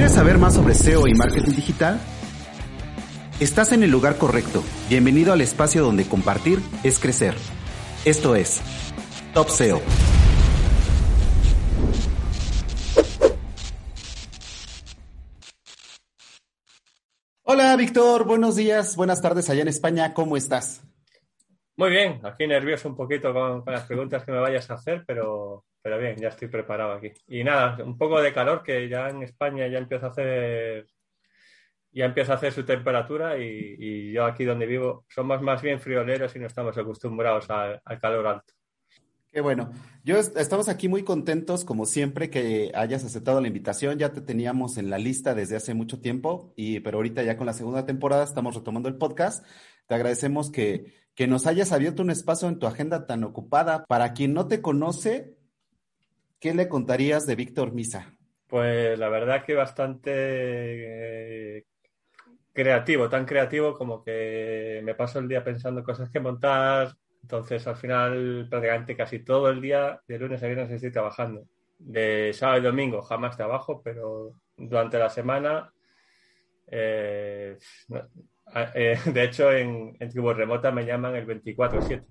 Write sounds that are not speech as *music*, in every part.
¿Quieres saber más sobre SEO y marketing digital? Estás en el lugar correcto. Bienvenido al espacio donde compartir es crecer. Esto es Top SEO. Hola Víctor, buenos días, buenas tardes allá en España, ¿cómo estás? Muy bien, aquí nervioso un poquito con, con las preguntas que me vayas a hacer, pero, pero bien, ya estoy preparado aquí. Y nada, un poco de calor que ya en España ya empieza a hacer ya empieza a hacer su temperatura y, yo aquí donde vivo somos más bien frioleros y no estamos acostumbrados al, al calor alto. Qué bueno. Yo est- estamos aquí muy contentos, como siempre, que hayas aceptado la invitación. Ya te teníamos en la lista desde hace mucho tiempo, y, pero ahorita ya con la segunda temporada estamos retomando el podcast. Te agradecemos que, que nos hayas abierto un espacio en tu agenda tan ocupada. Para quien no te conoce, ¿qué le contarías de Víctor Misa? Pues la verdad que bastante eh, creativo, tan creativo como que me paso el día pensando cosas que montar. Entonces, al final, prácticamente casi todo el día, de lunes a viernes, estoy trabajando. De sábado y domingo jamás trabajo, pero durante la semana, eh, no- eh, *laughs* de hecho, en, en tribu remota me llaman el 24/7,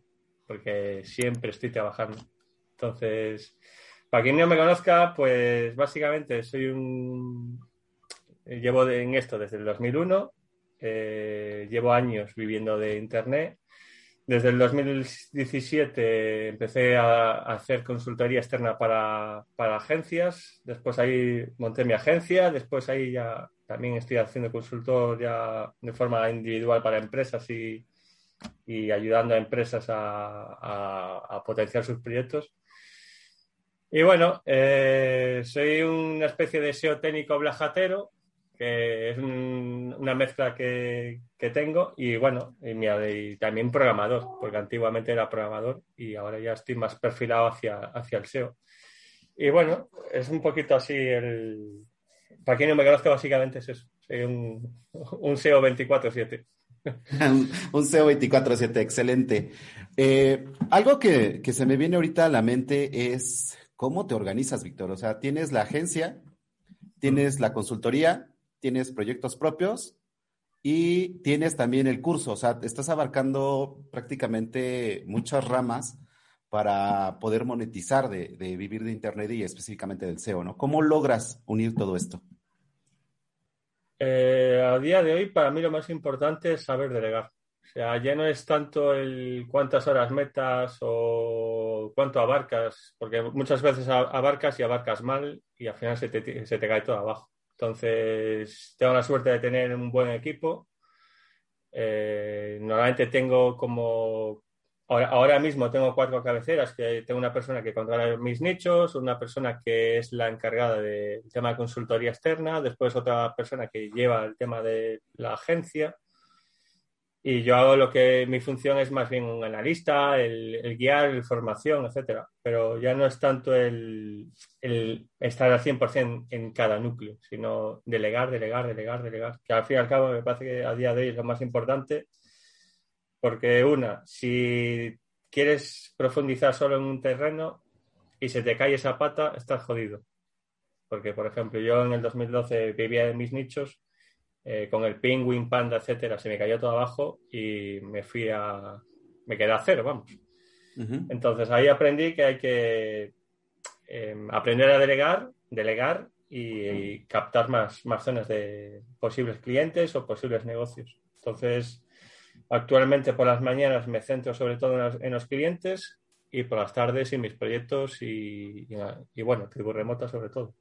porque siempre estoy trabajando. Entonces, para quien no me conozca, pues básicamente soy un... Llevo de- en esto desde el 2001, eh, llevo años viviendo de Internet. Desde el 2017 empecé a, hacer consultoría externa para, para agencias, después ahí monté mi agencia, después ahí ya también estoy haciendo consultor ya de forma individual para empresas y, y ayudando a empresas a potenciar sus proyectos. Y bueno, eh, soy una especie de SEO técnico blajatero, que es un- una mezcla que, que tengo, y bueno, y, también programador, porque antiguamente era programador y ahora ya estoy más perfilado hacia, hacia el SEO. Y bueno, es un poquito así el... Para quien no me conozca, básicamente es eso. Soy un, un SEO 24-7. *laughs* Un, un SEO 24/7, excelente. Eh, algo que, que se me viene ahorita a la mente es cómo te organizas, Víctor. O sea, tienes la agencia, tienes la consultoría, tienes proyectos propios y tienes también el curso. O sea, estás abarcando prácticamente muchas ramas para poder monetizar de, de vivir de Internet y específicamente del SEO, ¿no? ¿Cómo logras unir todo esto? Eh, a día de hoy, para mí lo más importante es saber delegar. O sea, ya no es tanto el cuántas horas metas o cuánto abarcas, porque muchas veces abarcas y abarcas mal y al final se te, se te cae todo abajo. Entonces, tengo la suerte de tener un buen equipo. Eh, normalmente tengo como, ahora mismo tengo cuatro cabeceras, que tengo una persona que controla mis nichos, una persona que es la encargada del tema de consultoría externa, después otra persona que lleva el tema de la agencia. Y yo hago lo que mi función es más bien un analista, el, guiar, el formación, etcétera. Pero ya no es tanto el, el estar al 100% en cada núcleo, sino delegar, delegar, delegar, delegar. Que al fin y al cabo me parece que a día de hoy es lo más importante. Porque una, si quieres profundizar solo en un terreno y se te cae esa pata, estás jodido. Porque, por ejemplo, yo en el 2012 vivía en mis nichos eh, con el Penguin, Panda, etcétera, se me cayó todo abajo y me fui a. me quedé a cero, vamos. Entonces ahí aprendí que hay que eh, aprender a delegar, delegar y, y captar más, más zonas de posibles clientes o posibles negocios. Entonces, actualmente por las mañanas me centro sobre todo en los, en los clientes y por las tardes en mis proyectos y, y, y bueno, tribu remota sobre todo.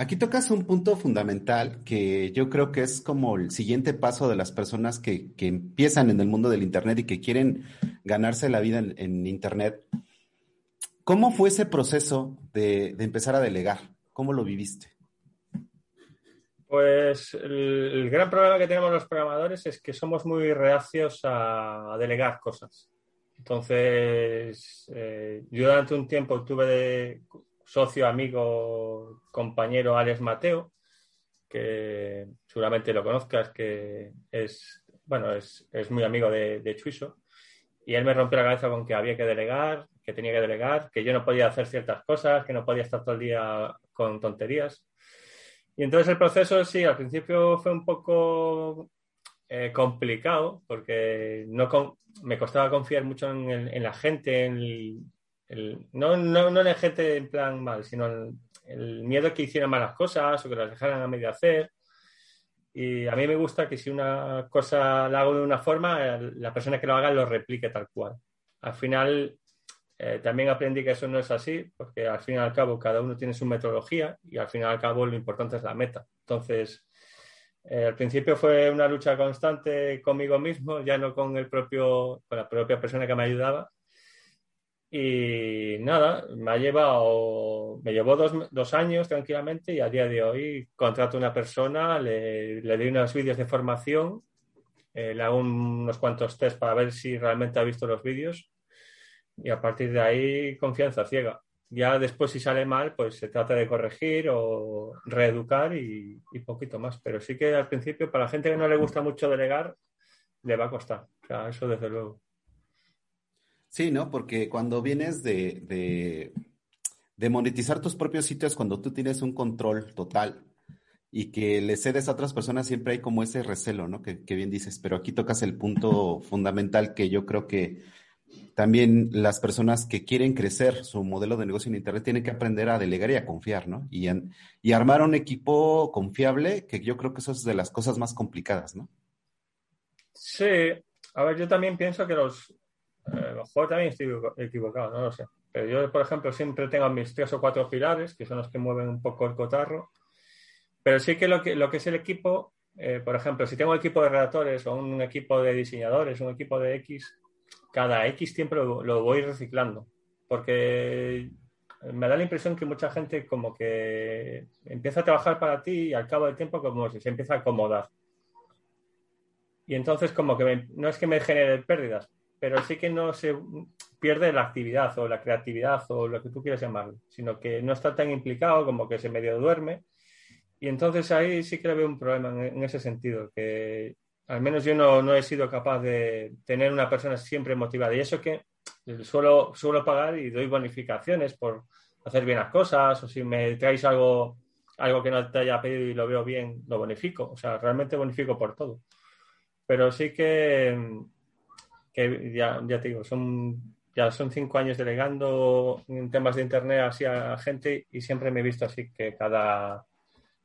Aquí tocas un punto fundamental que yo creo que es como el siguiente paso de las personas que, que empiezan en el mundo del Internet y que quieren ganarse la vida en, en Internet. ¿Cómo fue ese proceso de, de empezar a delegar? ¿Cómo lo viviste? Pues el, gran problema que tenemos los programadores es que somos muy reacios a, a delegar cosas. Entonces, eh, yo durante un tiempo tuve de socio, amigo, compañero Alex Mateo, que seguramente lo conozcas, que es, bueno, es, es muy amigo de, de Chuiso. Y él me rompió la cabeza con que había que delegar, que tenía que delegar, que yo no podía hacer ciertas cosas, que no podía estar todo el día con tonterías. Y entonces el proceso, sí, al principio fue un poco eh, complicado porque no me costaba confiar mucho en, en la gente, en el, el, no, no, no, la gente en plan mal, sino el, el, miedo que hicieran malas cosas o que las dejaran a medio hacer. Y a mí me gusta que si una cosa la hago de una forma, la persona que lo haga lo replique tal cual. Al final, eh, también aprendí que eso no es así, porque al fin y al cabo cada uno tiene su metodología y al fin y al cabo lo importante es la meta. Entonces, eh, al principio fue una lucha constante conmigo mismo, ya no con, el propio, con la propia persona que me ayudaba. Y nada, me ha llevado, me llevó dos, dos años tranquilamente y a día de hoy contrato a una persona, le, le doy unos vídeos de formación, eh, le hago unos cuantos test para ver si realmente ha visto los vídeos y a partir de ahí confianza ciega. Ya después si sale mal, pues se trata de corregir o reeducar y, y, poquito más. Pero sí que al principio, para la gente que no le gusta mucho delegar, le va a costar. O sea, eso desde luego. Sí, ¿no? Porque cuando vienes de, de, monetizar tus propios sitios, cuando tú tienes un control total y que le cedes a otras personas, siempre hay como ese recelo, ¿no? Que, que bien dices, pero aquí tocas el punto fundamental que yo creo que también las personas que quieren crecer su modelo de negocio en Internet tienen que aprender a delegar y a confiar, ¿no? Y, en, y armar un equipo confiable, que yo creo que eso es de las cosas más complicadas, ¿no? Sí, a ver, yo también pienso que los, eh, mejor también estoy equivocado, no lo sé. Pero yo, por ejemplo, siempre tengo mis tres o cuatro pilares, que son los que mueven un poco el cotarro. Pero sí que lo que, lo es el equipo, eh, por ejemplo, si tengo un equipo de redactores o un equipo de diseñadores, un equipo de X, cada X tiempo lo, lo, voy reciclando, porque me da la impresión que mucha gente como que empieza a trabajar para ti y al cabo del tiempo como si se empieza a acomodar. Y entonces como que no es que me genere pérdidas, pero sí que no se pierde la actividad o la creatividad o lo que tú quieras llamarlo, sino que no está tan implicado como que se medio duerme. Y entonces ahí sí que le veo un problema en, ese sentido, que al menos yo no, no, he sido capaz de tener una persona siempre motivada. Y eso que suelo, suelo pagar y doy bonificaciones por hacer bien las cosas, o si me traes algo, algo que no te haya pedido y lo veo bien, lo bonifico. O sea, realmente bonifico por todo. Pero sí que, que ya, ya te digo, son, ya son cinco años delegando en temas de internet así a gente y siempre me he visto así que cada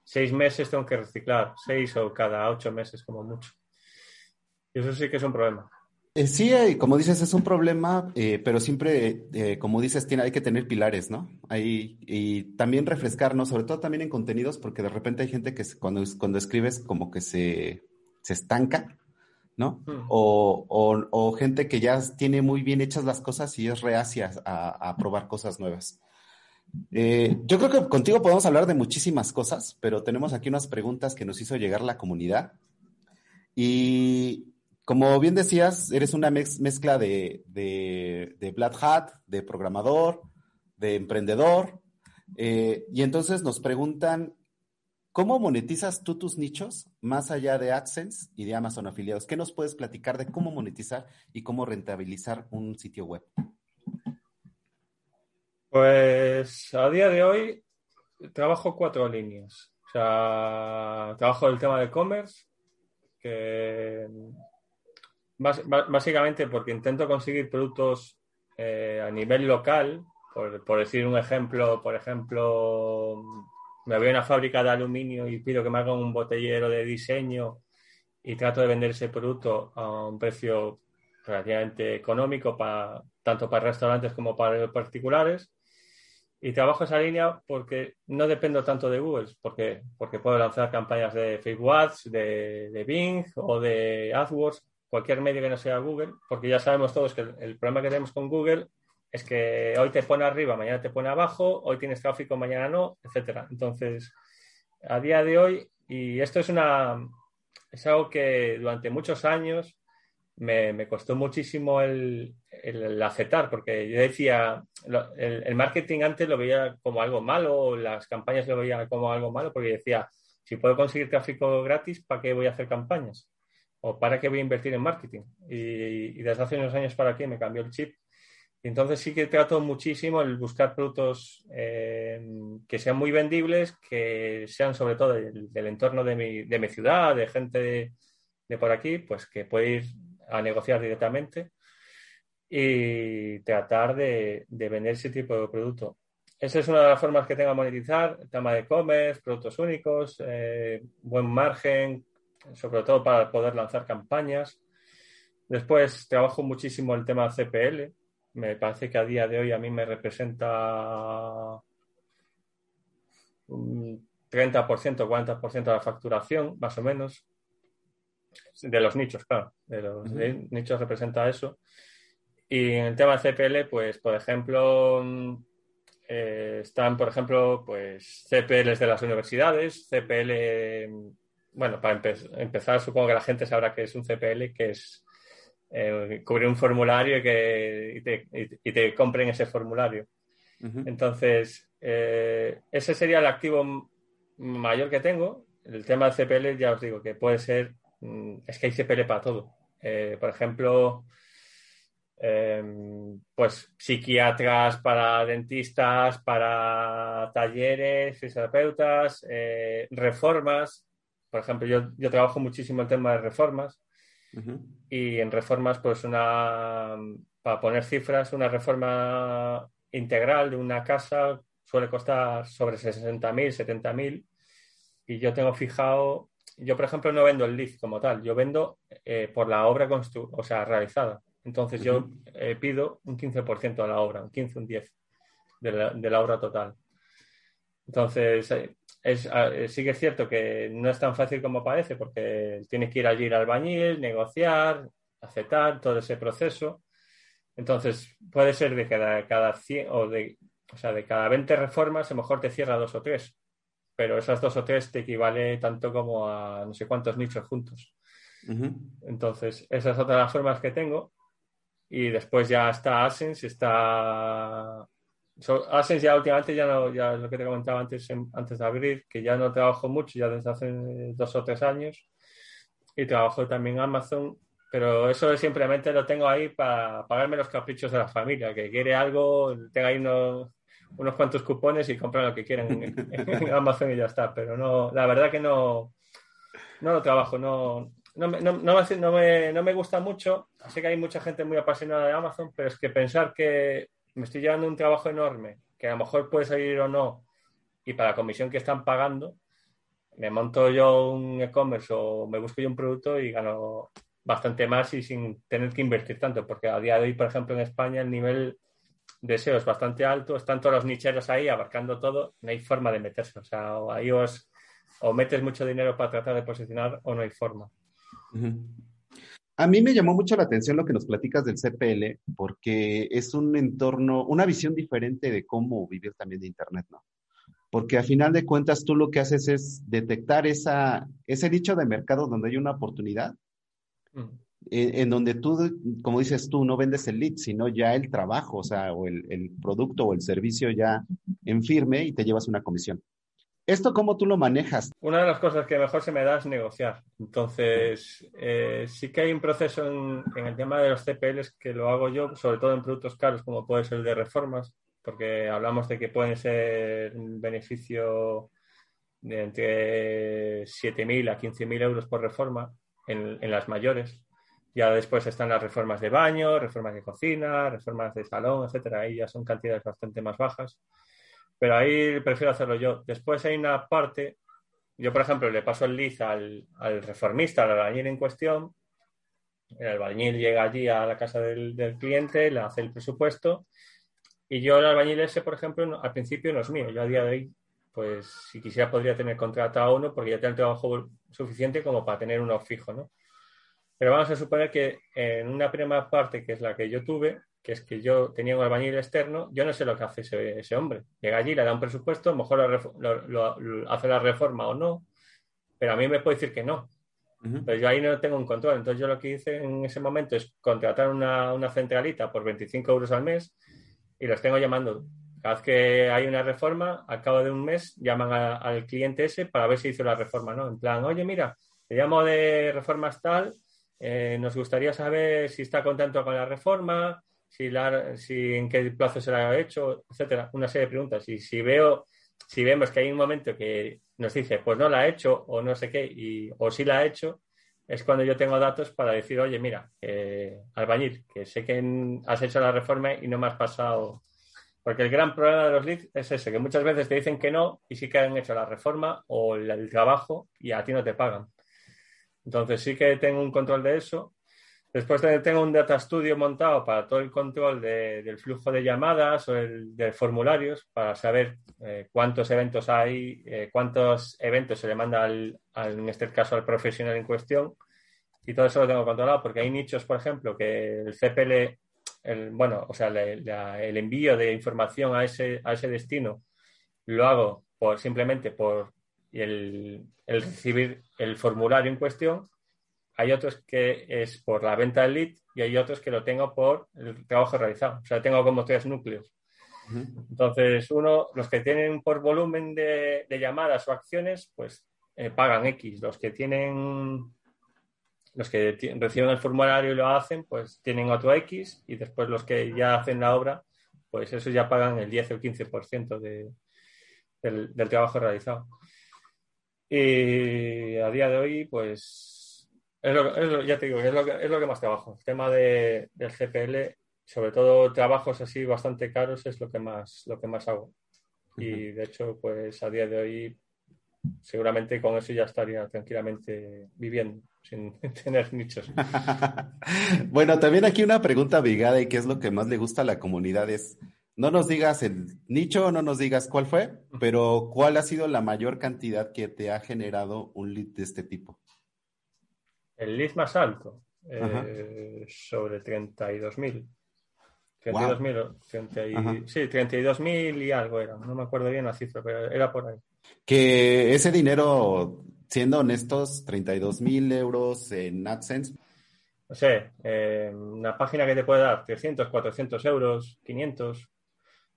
seis meses tengo que reciclar, seis o cada ocho meses como mucho. Eso sí que es un problema. Eh, sí, eh, como dices, es un problema, eh, pero siempre, eh, como dices, tiene, hay que tener pilares, ¿no? Hay, y también refrescarnos, sobre todo también en contenidos, porque de repente hay gente que cuando, cuando escribes como que se, se estanca, ¿no? O, o, o, gente que ya tiene muy bien hechas las cosas y es reacia a, a probar cosas nuevas. yo creo que contigo podemos hablar de muchísimas cosas, pero tenemos aquí unas preguntas que nos hizo llegar la comunidad. Y como bien decías, eres una mez mezcla de, de, de, Black Hat, de programador, de emprendedor. Eh, y entonces nos preguntan, ¿cómo monetizas tú tus nichos más allá de AdSense y de Amazon afiliados? ¿Qué nos puedes platicar de cómo monetizar y cómo rentabilizar un sitio web? Pues a día de hoy trabajo cuatro líneas. O sea, trabajo el tema de e-commerce, que Básicamente porque intento conseguir productos eh, a nivel local, por, por, decir un ejemplo, por ejemplo, me voy a una fábrica de aluminio y pido que me hagan un botellero de diseño y trato de vender ese producto a un precio relativamente económico para tanto para restaurantes como para particulares. Y trabajo esa línea porque no dependo tanto de Google, porque, porque puedo lanzar campañas de Facebook Ads, de, de Bing o de AdWords, cualquier medio que no sea Google, porque ya sabemos todos que el, el problema que tenemos con Google es que hoy te pone arriba, mañana te pone abajo, hoy tienes tráfico, mañana no, etcétera. Entonces, a día de hoy, y esto es una es algo que durante muchos años me, me costó muchísimo el, el, el aceptar, porque yo decía, lo- el, el marketing antes lo veía como algo malo, las campañas lo veía como algo malo, porque decía, si puedo conseguir tráfico gratis, ¿para qué voy a hacer campañas? ¿O para qué voy a invertir en marketing? Y, y desde hace unos años para aquí me cambió el chip. Entonces sí que trato muchísimo el buscar productos eh, que sean muy vendibles, que sean sobre todo del, entorno de mi, ciudad, de gente de, por aquí, pues que puede ir a negociar directamente y tratar de, de vender ese tipo de producto. Esa es una de las formas que tengo de monetizar, el tema de e-commerce, productos únicos, eh, buen margen, sobre todo para poder lanzar campañas. Después trabajo muchísimo el tema CPL. Me parece que a día de hoy a mí me representa un 30%, 40% de la facturación, más o menos. De los nichos, claro. De los nichos representa eso. Y en el tema de CPL, pues, por ejemplo, mm, eh, están, por ejemplo, pues CPLs de las universidades, CPL, mm, bueno, para empe- empezar, supongo que la gente sabrá que es un CPL, que es eh, cubrir un formulario y, que, y, te, y- y te compren ese formulario. Entonces, eh, ese sería el activo mayor que tengo. El tema de CPL, ya os digo, que puede ser, mm, es que hay CPL para todo. Eh, por ejemplo, em, pues psiquiatras para dentistas, para talleres, fisioterapeutas, eh, reformas. Por ejemplo, yo, yo trabajo muchísimo el tema de reformas Y en reformas, pues una, para poner cifras, una reforma integral de una casa suele costar sobre 60.000, 70.000 y yo tengo fijado, yo por ejemplo no vendo el lead como tal, yo vendo eh, por la obra constru o sea, realizada. Entonces yo eh, pido un 15% de la obra, un 15, un 10 de la, de la obra total. Entonces, eh, es, eh, sí que es cierto que no es tan fácil como parece, porque tienes que ir allí al albañil, negociar, aceptar todo ese proceso. Entonces, puede ser de cada, cada 100 o de, o sea, de cada 20 reformas, a lo mejor te cierra dos o tres, pero esas dos o tres te equivale tanto como a no sé cuántos nichos juntos. Ujú. Entonces, esa es otra de las formas que tengo. Y después ya está Asens, está... So, Asens ya últimamente ya no, ya lo que te comentaba antes, antes de abrir, que ya no trabajo mucho, ya desde hace dos o tres años. Y trabajo también en Amazon, pero eso simplemente lo tengo ahí para pagarme los caprichos de la familia, que quiere algo, tenga ahí unos, unos cuantos cupones y compran lo que quieren en, en *laughs* Amazon y ya está. Pero no, la verdad que no, no lo trabajo, no, no, me, no, no me no me- no me gusta mucho. Sé que hay mucha gente muy apasionada de Amazon, pero es que pensar que me estoy llevando un trabajo enorme, que a lo mejor puede salir o no, y para la comisión que están pagando, me monto yo un e-commerce o me busco yo un producto y gano bastante más y sin tener que invertir tanto, porque a día de hoy, por ejemplo, en España el nivel de SEO es bastante alto, están todos los nicheros ahí abarcando todo, no hay forma de meterse, o sea, ahí os o metes mucho dinero para tratar de posicionar o no hay forma. A mí me llamó mucho la atención lo que nos platicas del CPL, porque es un entorno, una visión diferente de cómo vivir también de Internet, ¿no? Porque a final de cuentas tú lo que haces es detectar esa, ese nicho de mercado donde hay una oportunidad, Mm. en, en donde tú, como dices tú, no vendes el lead, sino ya el trabajo, o sea, o el, el producto o el servicio ya en firme y te llevas una comisión. ¿Esto cómo tú lo manejas? Una de las cosas que mejor se me da es negociar. Entonces, eh, sí que hay un proceso en, el tema de los CPLs que lo hago yo, sobre todo en productos caros como puede ser de reformas, porque hablamos de que pueden ser un beneficio de entre 7.000 a 15.000 euros por reforma en, en las mayores. Ya después están las reformas de baño, reformas de cocina, reformas de salón, etcétera. Ahí ya son cantidades bastante más bajas. Pero ahí prefiero hacerlo yo. Después hay una parte, yo por ejemplo le paso el lead al, reformista, al albañil en cuestión. El albañil llega allí a la casa del, cliente, le hace el presupuesto Y yo el albañil ese, por ejemplo, al principio no es mío. Yo a día de hoy, pues si quisiera podría tener contratado a uno porque ya tengo el trabajo suficiente como para tener uno fijo, ¿no? Pero vamos a suponer que en una primera parte, que es la que yo tuve, que es que yo tenía un albañil externo, yo no sé lo que hace ese, ese hombre. Llega allí, le da un presupuesto, a lo mejor lo hace la reforma o no, pero a mí me puede decir que no. Pero yo ahí no tengo un control. Entonces yo lo que hice en ese momento es contratar una, una centralita por 25 euros al mes y los tengo llamando. Cada vez que hay una reforma, al cabo de un mes llaman a- al cliente ese para ver si hizo la reforma, ¿no? En plan, oye, mira, te llamo de reformas tal, eh, nos gustaría saber si está contento con la reforma, si, la, si en qué plazo se la ha hecho, etcétera. Una serie de preguntas. Y si veo, si vemos que hay un momento que nos dice, pues no la ha hecho o no sé qué, y, o sí la ha hecho, es cuando yo tengo datos para decir, oye, mira, eh, albañil, que sé que has hecho la reforma y no me has pasado. Porque el gran problema de los leads es ese, que muchas veces te dicen que no y sí que han hecho la reforma o el trabajo y a ti no te pagan. Entonces sí que tengo un control de eso. Después te- tengo un data studio montado para todo el control de- del flujo de llamadas o el, de formularios para saber eh, cuántos eventos hay, eh, cuántos eventos se le manda al, en este caso al profesional en cuestión. Y todo eso lo tengo controlado porque hay nichos, por ejemplo, que el CPL, el, bueno, o sea, el envío de información a ese, a ese destino lo hago por, simplemente por el recibir el formulario en cuestión. Hay otros que es por la venta del lead y hay otros que lo tengo por el trabajo realizado. O sea, tengo como tres núcleos. Entonces, uno, los que tienen por volumen de, de llamadas o acciones, pues eh, pagan X. Los que tienen, los que reciben el formulario y lo hacen, pues tienen otro X. Y después los que ya hacen la obra, pues esos ya pagan el 10 o el 15% de, del, del trabajo realizado. Y a día de hoy, pues, es lo, es lo- ya te digo, es lo, que, es lo que más trabajo. El tema de, del GPL, sobre todo trabajos así bastante caros, es lo que más, lo que más hago. Y de hecho, pues a día de hoy, seguramente con eso ya estaría tranquilamente viviendo, sin *laughs* tener nichos. *laughs* Bueno, también aquí una pregunta obligada y qué es lo que más le gusta a la comunidad es, no nos digas el nicho, no nos digas cuál fue, pero cuál ha sido la mayor cantidad que te ha generado un lead de este tipo. El lead más alto, eh, sobre 32.000. Guau. 32.000, o 30 y- Ajá. sí, 32.000 y algo era. No me acuerdo bien la cifra, pero era por ahí. Que ese dinero, siendo honestos, 32 mil euros en AdSense, No sé, eh, una página que te puede dar 300, 400 euros, 500.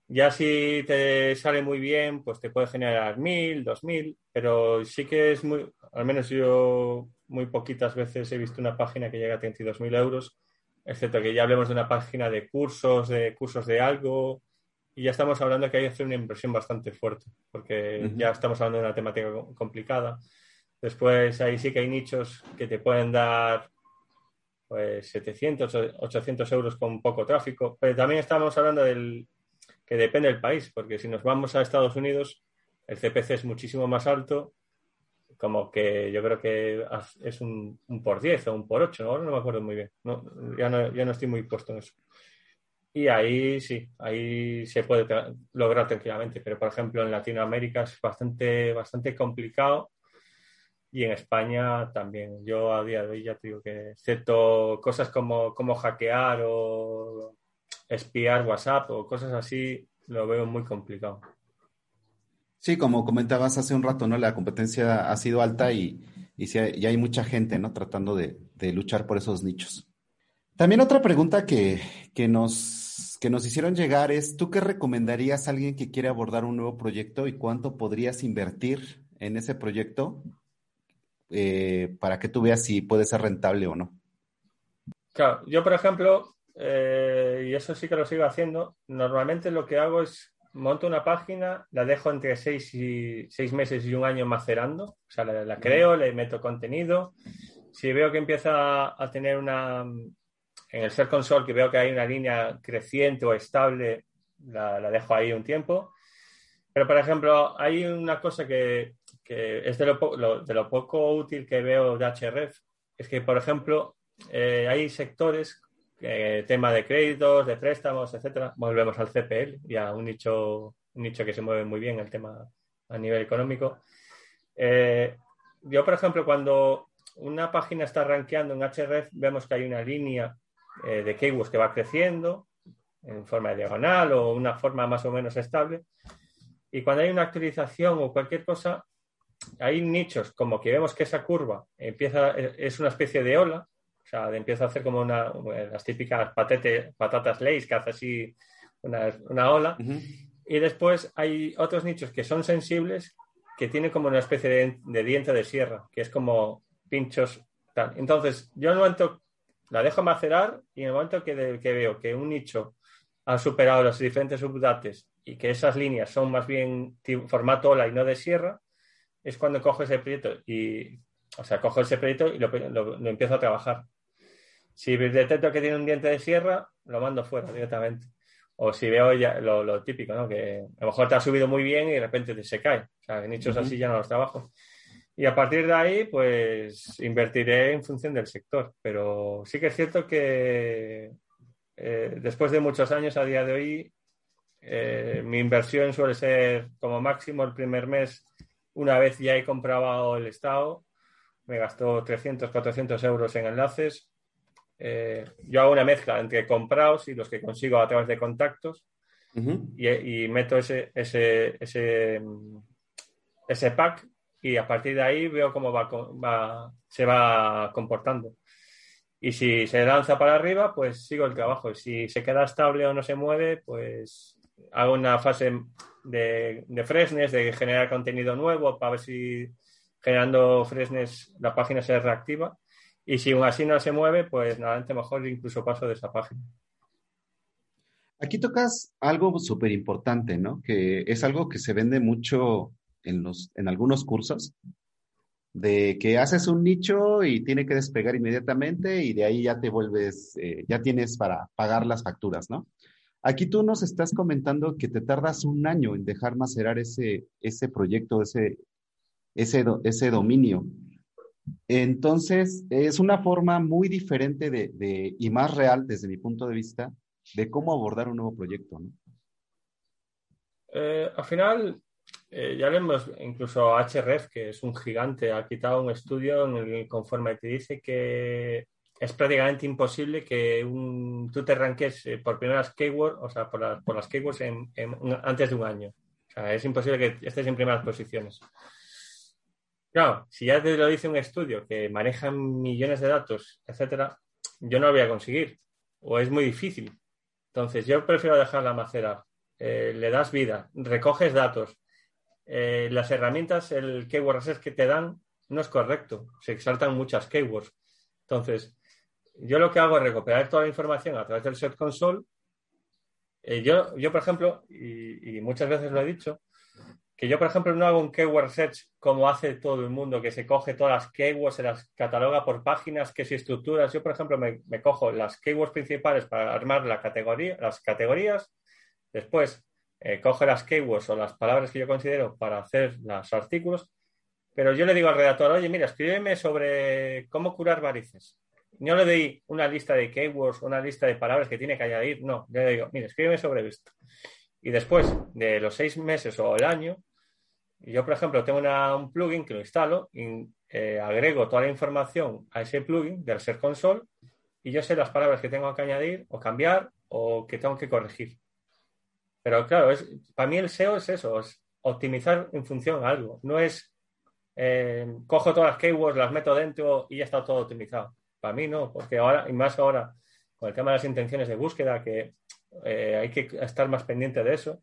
Ya si te sale muy bien, pues te puede generar 1000, 2000, pero sí que es muy, al menos yo muy poquitas veces he visto una página que llega a 32.000 euros, excepto que ya hablemos de una página de cursos, de cursos de algo, y ya estamos hablando que hay que hacer una inversión bastante fuerte, porque ya estamos hablando de una temática co- complicada. Después ahí sí que hay nichos que te pueden dar pues 700 o 800 euros con poco tráfico, pero también estamos hablando del que depende del país, porque si nos vamos a Estados Unidos, el CPC es muchísimo más alto, como que yo creo que es un, un por 10 o un por 8, ¿no? ahora no me acuerdo muy bien, no, ya, no, ya no estoy muy puesto en eso. Y ahí sí, ahí se puede lograr tranquilamente, pero por ejemplo en Latinoamérica es bastante, bastante complicado y en España también. Yo a día de hoy ya te digo que, excepto cosas como, como hackear o espiar WhatsApp o cosas así, lo veo muy complicado. Sí, como comentabas hace un rato, ¿no? La competencia ha sido alta y, y, sí hay, mucha gente, ¿no? Tratando de, de luchar por esos nichos. También otra pregunta que, que nos, que nos hicieron llegar es, ¿tú qué recomendarías a alguien que quiere abordar un nuevo proyecto y cuánto podrías invertir en ese proyecto eh, para que tú veas si puede ser rentable o no? Claro, yo por ejemplo, eh, y eso sí que lo sigo haciendo, normalmente lo que hago es monto una página, la dejo entre seis, y, seis meses y un año macerando, o sea, la, la creo, le meto contenido. Si veo que empieza a tener una, en el Ser Console, que veo que hay una línea creciente o estable, la, la dejo ahí un tiempo. Pero, por ejemplo, hay una cosa que, que es de lo, lo- de lo poco útil que veo de HRF, es que, por ejemplo, eh, hay sectores eh, tema de créditos, de préstamos, etcétera, volvemos al CPL y a un nicho, un nicho que se mueve muy bien el tema a nivel económico. Eh, yo, por ejemplo, cuando una página está rankeando en Href, vemos que hay una línea eh, de keywords que va creciendo en forma de diagonal o una forma más o menos estable. Y cuando hay una actualización o cualquier cosa, hay nichos como que vemos que esa curva empieza, es una especie de ola, o sea, empieza a hacer como una, las típicas patete, patatas Lay's que hace así una, una ola. Y después hay otros nichos que son sensibles, que tienen como una especie de, de diente de sierra, que es como pinchos. Tal. Entonces, yo en el momento la dejo macerar y en el momento que, que veo que un nicho ha superado los diferentes subdates y que esas líneas son más bien formato ola y no de sierra, es cuando cojo ese proyecto y, o sea, cojo ese proyecto y lo, lo, empiezo a trabajar. Si detecto que tiene un diente de sierra, lo mando fuera directamente. O si veo ya lo, lo, típico, ¿no? Que a lo mejor te ha subido muy bien y de repente se cae. O sea, en nichos así ya no los trabajo. Y a partir de ahí, pues invertiré en función del sector. Pero sí que es cierto que eh, después de muchos años, a día de hoy, eh, mi inversión suele ser como máximo el primer mes, una vez ya he comprado el estado, me gastó 300, 400 euros en enlaces. Eh, yo hago una mezcla entre comprados y los que consigo a través de contactos y, y, meto ese, ese, ese, ese pack y a partir de ahí veo cómo va, se va comportando. Y si se lanza para arriba, pues sigo el trabajo. Si se queda estable o no se mueve, pues hago una fase de, de fresnes, de generar contenido nuevo para ver si generando fresnes la página se reactiva. Y si aún así no se mueve, pues normalmente mejor incluso paso de esa página. Aquí tocas algo súper importante, ¿no? Que es algo que se vende mucho en, los, en algunos cursos, de que haces un nicho y tiene que despegar inmediatamente y de ahí ya te vuelves, eh, ya tienes para pagar las facturas, ¿no? Aquí tú nos estás comentando que te tardas un año en dejar macerar ese, ese proyecto, ese, ese, ese dominio. Entonces, es una forma muy diferente de, y más real desde mi punto de vista de cómo abordar un nuevo proyecto, ¿no? Eh, al final, eh, ya vemos, incluso HRF, que es un gigante, ha quitado un estudio en el conforme te dice que es prácticamente imposible que un, tú te ranques eh, por primeras keywords, o sea, por, por las keywords antes de un año. O sea, es imposible que estés en primeras posiciones. Claro, si ya te lo dice un estudio que maneja millones de datos, etcétera, yo no lo voy a conseguir. O es muy difícil. Entonces, yo prefiero dejarla macerar. Eh, le das vida, recoges datos, eh, las herramientas, el keyword que te dan no es correcto. Se exaltan muchas keywords. Entonces, yo lo que hago es recuperar toda la información a través del Search Console. Eh, yo, yo, por ejemplo, y, muchas veces lo he dicho, que yo, por ejemplo, no hago un keyword search como hace todo el mundo, que se coge todas las keywords, se las cataloga por páginas, que si estructuras. Yo, por ejemplo, me, cojo las keywords principales para armar la categoría, las categorías. Después eh, coge las keywords o las palabras que yo considero para hacer los artículos, pero yo le digo al redactor, oye, mira, escríbeme sobre cómo curar varices. No le doy una lista de keywords, una lista de palabras que tiene que añadir, no, yo le digo, mira, escríbeme sobre esto. Y después de los seis meses o el año, yo, por ejemplo, tengo un plugin que lo instalo y eh, agrego toda la información a ese plugin del Ser Console y yo sé las palabras que tengo que añadir o cambiar o que tengo que corregir. Pero claro, es, para mí el SEO es eso, es optimizar en función a algo. No es eh, cojo todas las keywords, las meto dentro y ya está todo optimizado. Para mí no, porque ahora, y más ahora, con el tema de las intenciones de búsqueda, que eh, hay que estar más pendiente de eso.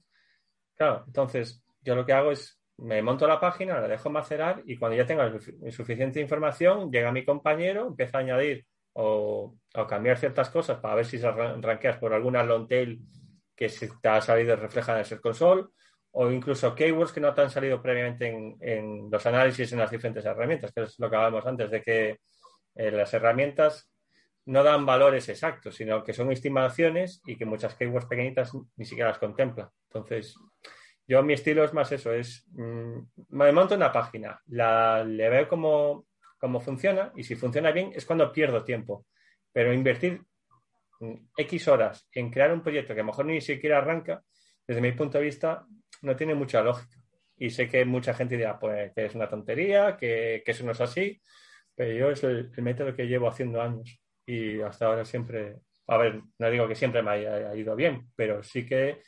Claro, entonces yo lo que hago es me monto la página, la dejo macerar y cuando ya tenga suficiente información, llega mi compañero, empieza a añadir o, o cambiar ciertas cosas para ver si se ranqueas por alguna long tail que se te ha salido reflejada en el Search Console o incluso keywords que no te han salido previamente en, los análisis en las diferentes herramientas, que es lo que hablábamos antes, de que eh, las herramientas no dan valores exactos, sino que son estimaciones y que muchas keywords pequeñitas ni siquiera las contempla. Entonces, yo mi estilo es más eso, es mm, me monto una página, la, le veo cómo, cómo funciona y si funciona bien es cuando pierdo tiempo. Pero invertir mm, X horas en crear un proyecto que a lo mejor ni siquiera arranca, desde mi punto de vista, no tiene mucha lógica. Y sé que mucha gente dirá, pues, que es una tontería, que, que eso no es así, pero yo es el, el método que llevo haciendo años y hasta ahora siempre, a ver, no digo que siempre me haya ido bien, pero sí que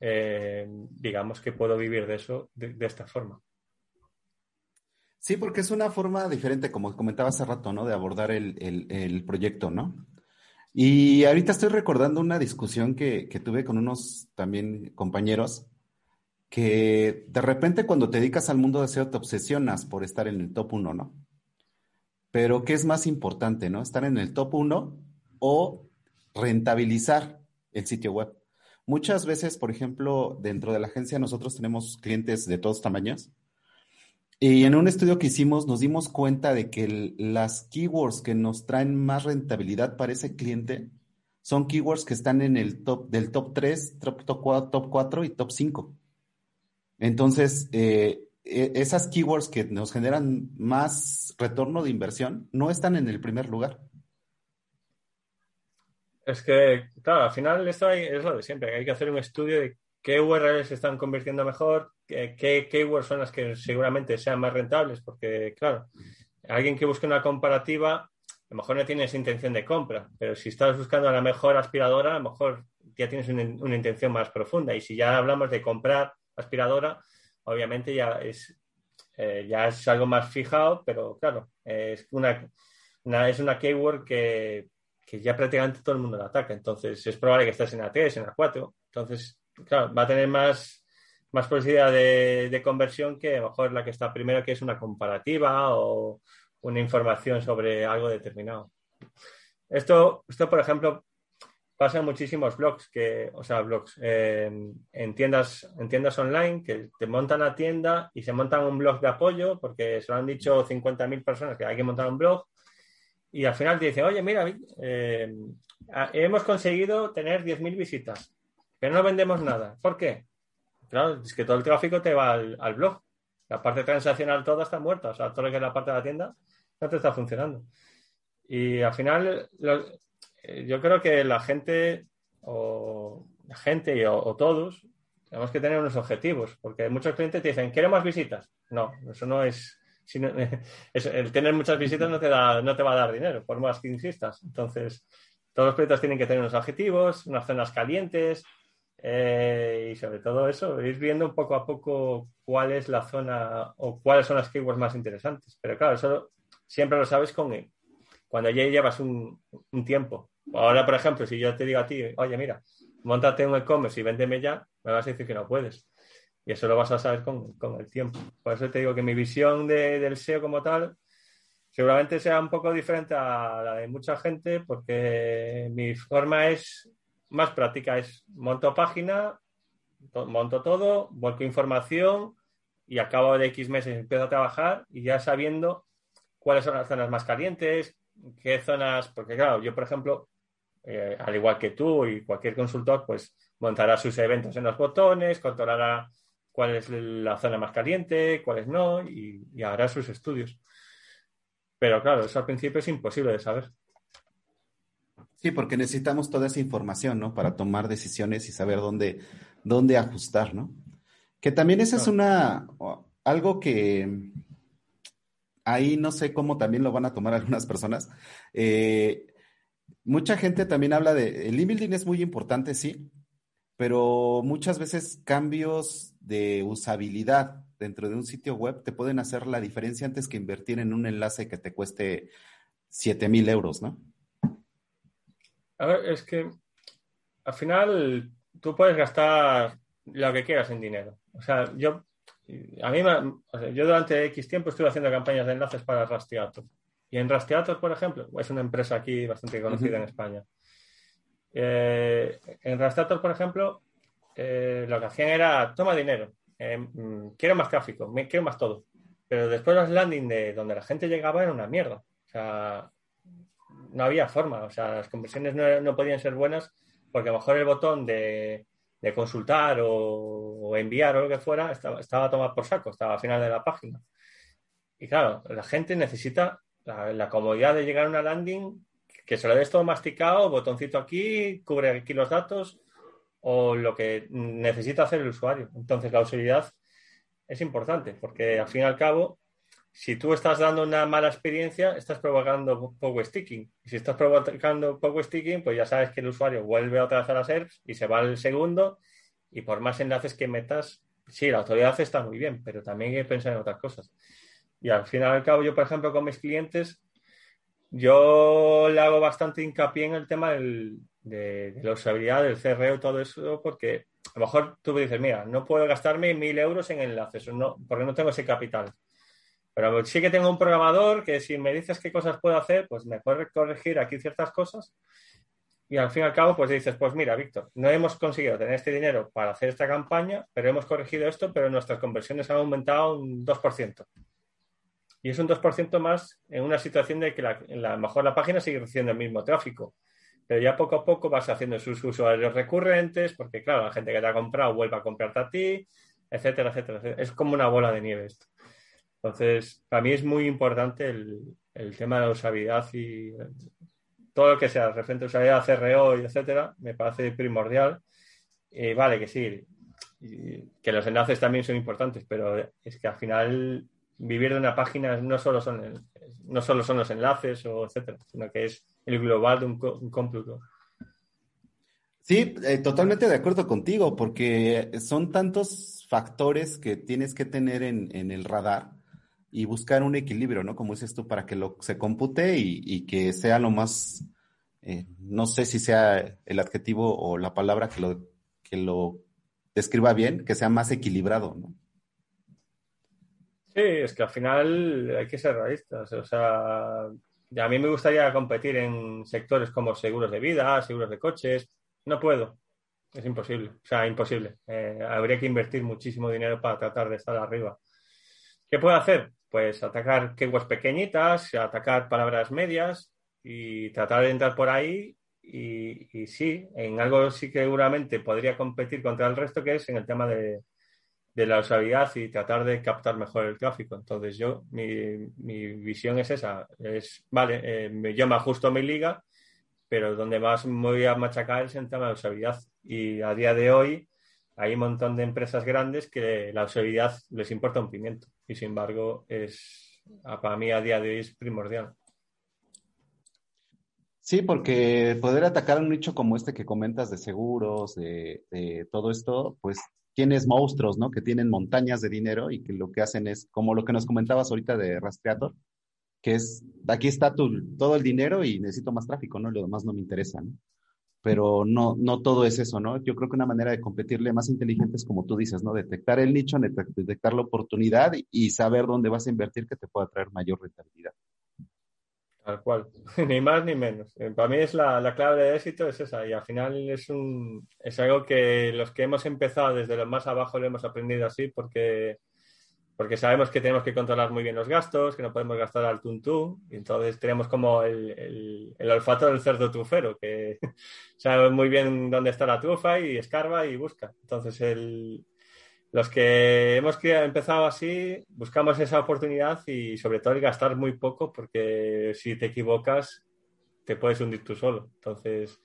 eh, digamos que puedo vivir de eso de, esta forma. Sí, porque es una forma diferente, como comentaba hace rato, ¿no? De abordar el, el, proyecto, ¿no? Y ahorita estoy recordando una discusión que, que, tuve con unos también compañeros, que de repente cuando te dedicas al mundo de SEO te obsesionas por estar en el top 1, ¿no? Pero ¿qué es más importante, ¿no? ¿Estar en el top 1 o rentabilizar el sitio web? Muchas veces, por ejemplo, dentro de la agencia nosotros tenemos clientes de todos tamaños. Y en un estudio que hicimos nos dimos cuenta de que las keywords que nos traen más rentabilidad para ese cliente son keywords que están en el top del top 3, top, top, 4, top 4 y top 5. Entonces, eh, esas keywords que nos generan más retorno de inversión no están en el primer lugar. Es que, claro, al final esto es lo de siempre. Hay que hacer un estudio de qué URLs se están convirtiendo mejor, qué, keywords son las que seguramente sean más rentables, porque, claro, alguien que busque una comparativa, a lo mejor no tienes intención de compra, pero si estás buscando la mejor aspiradora, a lo mejor ya tienes una intención más profunda. Y si ya hablamos de comprar aspiradora, obviamente ya es, eh, ya es algo más fijado, pero claro, es una, es una keyword que que ya prácticamente todo el mundo la ataca. Entonces, es probable que estés en A3, en A4. Entonces, claro, va a tener más, más posibilidad de, de, conversión que a lo mejor la que está primero, que es una comparativa o una información sobre algo determinado. Esto, esto por ejemplo, pasa muchísimos blogs, que, o sea, blogs, eh, en, tiendas, en tiendas online que te montan la tienda y se montan un blog de apoyo porque se lo han dicho 50.000 personas que hay que montar un blog y al final te dicen, oye, mira, eh, hemos conseguido tener 10.000 visitas, pero no vendemos nada. ¿Por qué? Claro, es que todo el tráfico te va al, al, blog. La parte transaccional toda está muerta. O sea, todo lo que es la parte de la tienda no te está funcionando. Y al final, lo, eh, yo creo que la gente, o la gente o, todos, tenemos que tener unos objetivos, porque muchos clientes te dicen, quiero más visitas. No, eso no es, no, *laughs* es, el tener muchas visitas no te, da, no te va a dar dinero, por más que insistas. Entonces, todos los proyectos tienen que tener unos objetivos, unas zonas calientes eh, y sobre todo eso, ir viendo poco a poco cuál es la zona o cuáles son las keywords más interesantes. Pero claro, eso siempre lo sabes con cuando ya llevas un, un tiempo. Ahora, por ejemplo, si yo te digo a ti, oye, mira, montate un e-commerce y véndeme ya, me vas a decir que no puedes. Y eso lo vas a saber con, con el tiempo. Por eso te digo que mi visión de, del SEO como tal seguramente sea un poco diferente a la de mucha gente porque mi forma es más práctica, es monto página, monto todo, vuelco información y a cabo de X meses empiezo a trabajar y ya sabiendo cuáles son las zonas más calientes, qué zonas, porque claro, yo por ejemplo, eh, al igual que tú y cualquier consultor, pues montará sus eventos en los botones, controlará cuál es la zona más caliente, cuáles no, y, y, hará sus estudios. Pero claro, eso al principio es imposible de saber. Sí, porque necesitamos toda esa información, ¿no? Para tomar decisiones y saber dónde, dónde ajustar, ¿no? Que también esa es una, algo que ahí no sé cómo también lo van a tomar *laughs* algunas personas. Eh, mucha gente también habla de, el e-building es muy importante, sí, pero muchas veces cambios de usabilidad dentro de un sitio web te pueden hacer la diferencia antes que invertir en un enlace que te cueste 7 mil euros, ¿no? A ver, es que al final tú puedes gastar lo que quieras en dinero. O sea, yo, a mí, yo durante X tiempo estuve haciendo campañas de enlaces para Rastreator. Y en Rastreator, por ejemplo, es una empresa aquí bastante conocida uh -huh. en España. Eh, en Rastreator, por ejemplo, eh, lo que hacían era, toma dinero, eh, mm, quiero más tráfico, me, quiero más todo. Pero después los landing de donde la gente llegaba era una mierda. O sea, no había forma. O sea, las conversiones no, no podían ser buenas porque a lo mejor el botón de, de consultar o, o, enviar o lo que fuera estaba, estaba tomado por saco, estaba al final de la página. Y claro, la gente necesita la, la comodidad de llegar a una landing que se lo des todo masticado, botoncito aquí, cubre aquí los datos o lo que necesita hacer el usuario. Entonces, la usabilidad es importante porque al fin y al cabo, si tú estás dando una mala experiencia, estás provocando power sticking. Y si estás provocando power sticking, pues ya sabes que el usuario vuelve otra vez a las SERPs y se va al segundo y por más enlaces que metas, sí, la autoridad está muy bien, pero también hay que pensar en otras cosas. Y al fin y al cabo, yo, por ejemplo, con mis clientes, yo le hago bastante hincapié en el tema del, de, la usabilidad, del CRO y todo eso, porque a lo mejor tú me dices, mira, no puedo gastarme mil euros en enlaces, no, porque no tengo ese capital. Pero sí que tengo un programador que si me dices qué cosas puedo hacer, pues me puede corregir aquí ciertas cosas. Y al fin y al cabo, pues dices, pues mira, Víctor, no hemos conseguido tener este dinero para hacer esta campaña, pero hemos corregido esto, pero nuestras conversiones han aumentado un 2%. Y es un 2% más en una situación de que la, la, mejor la página sigue recibiendo el mismo tráfico pero ya poco a poco vas haciendo sus usuarios recurrentes, porque claro, la gente que te ha comprado vuelve a comprarte a ti, etcétera, etcétera, etcétera. Es como una bola de nieve esto. Entonces, para mí es muy importante el, tema de la usabilidad y todo lo que sea referente a usabilidad, CRO y etcétera, me parece primordial. Y vale, que sí, que los enlaces también son importantes, pero es que al final vivir de una página no solo son, no solo son los enlaces o etcétera, sino que es el global de un, un cómputo. Sí, eh, totalmente de acuerdo contigo, porque son tantos factores que tienes que tener en, en, el radar y buscar un equilibrio, ¿no? Como dices tú, para que lo se compute y, que sea lo más, eh, no sé si sea el adjetivo o la palabra que lo, que lo describa bien, que sea más equilibrado, ¿no? Sí, es que al final hay que ser realistas. O sea, a mí me gustaría competir en sectores como seguros de vida, seguros de coches. No puedo. Es imposible. O sea, imposible. Eh, habría que invertir muchísimo dinero para tratar de estar arriba. ¿Qué puedo hacer? Pues atacar keywords pequeñitas, atacar palabras medias y tratar de entrar por ahí. Y, sí, en algo sí que seguramente podría competir contra el resto, que es en el tema de, de la usabilidad y tratar de captar mejor el tráfico. Entonces yo, mi, mi visión es esa, es, vale, eh, yo me ajusto a mi liga, pero donde más me voy a machacar es en tema de usabilidad. Y a día de hoy hay un montón de empresas grandes que la usabilidad les importa un pimiento y sin embargo es, para mí a día de hoy es primordial. Sí, porque poder atacar un nicho como este que comentas de seguros, de, todo esto, pues tienes monstruos, ¿no? Que tienen montañas de dinero y que lo que hacen es, como lo que nos comentabas ahorita de Rastreator, que es, aquí está todo el dinero y necesito más tráfico, ¿no? Lo demás no me interesa, ¿no? Pero no, no todo es eso, ¿no? Yo creo que una manera de competirle más inteligente es como tú dices, ¿no? Detectar el nicho, detectar la oportunidad y saber dónde vas a invertir que te pueda traer mayor rentabilidad. Tal cual, *laughs* ni más ni menos. Eh, para mí es la, la, clave de éxito es esa y al final es un es algo que los que hemos empezado desde lo más abajo lo hemos aprendido así porque porque sabemos que tenemos que controlar muy bien los gastos, que no podemos gastar al tuntún, y entonces tenemos como el, el, el olfato del cerdo trufero, que *laughs* sabe muy bien dónde está la trufa y escarba y busca. Entonces el, los que hemos empezado así, buscamos esa oportunidad y sobre todo el gastar muy poco porque si te equivocas te puedes hundir tú solo. Entonces,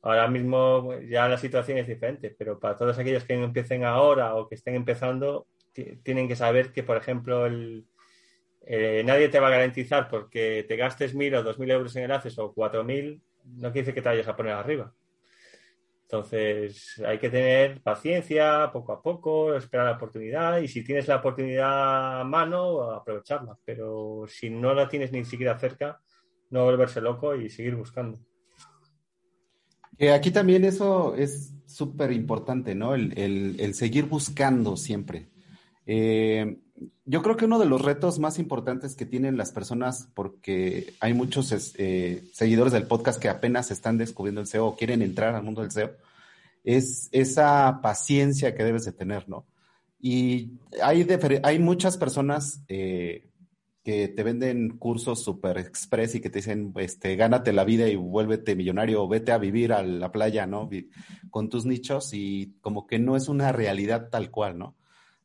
ahora mismo ya la situación es diferente, pero para todos aquellos que empiecen ahora o que estén empezando, tienen que saber que, por ejemplo, el, eh, nadie te va a garantizar porque te gastes mil o dos mil euros en enlaces o cuatro mil, no quiere decir que te vayas a poner arriba. Entonces hay que tener paciencia, poco a poco, esperar la oportunidad y si tienes la oportunidad a mano, aprovecharla. Pero si no la tienes ni siquiera cerca, no volverse loco y seguir buscando. Aquí también eso es súper importante, ¿no? El, seguir buscando siempre. Eh, yo creo que uno de los retos más importantes que tienen las personas, porque hay muchos eh, seguidores del podcast que apenas están descubriendo el SEO o quieren entrar al mundo del SEO, es esa paciencia que debes de tener, ¿no? Y hay, hay muchas personas eh, que te venden cursos super express y que te dicen, este, gánate la vida y vuélvete millonario o vete a vivir a la playa, ¿no? Con tus nichos y como que no es una realidad tal cual, ¿no?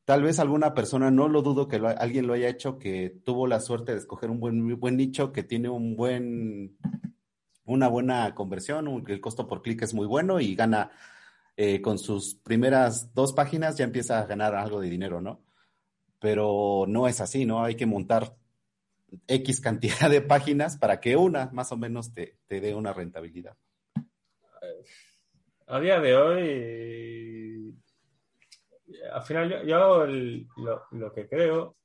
Tal vez alguna persona, no lo dudo que alguien lo haya hecho, que tuvo la suerte de escoger un buen, buen nicho, que tiene un buen, una buena conversión, el costo por clic es muy bueno y gana eh, con sus primeras dos páginas ya empieza a ganar algo de dinero, ¿no? Pero no es así, ¿no? Hay que montar X cantidad de páginas para que una más o menos te, te dé una rentabilidad. A día de hoy, al final yo, yo el- lo, que creo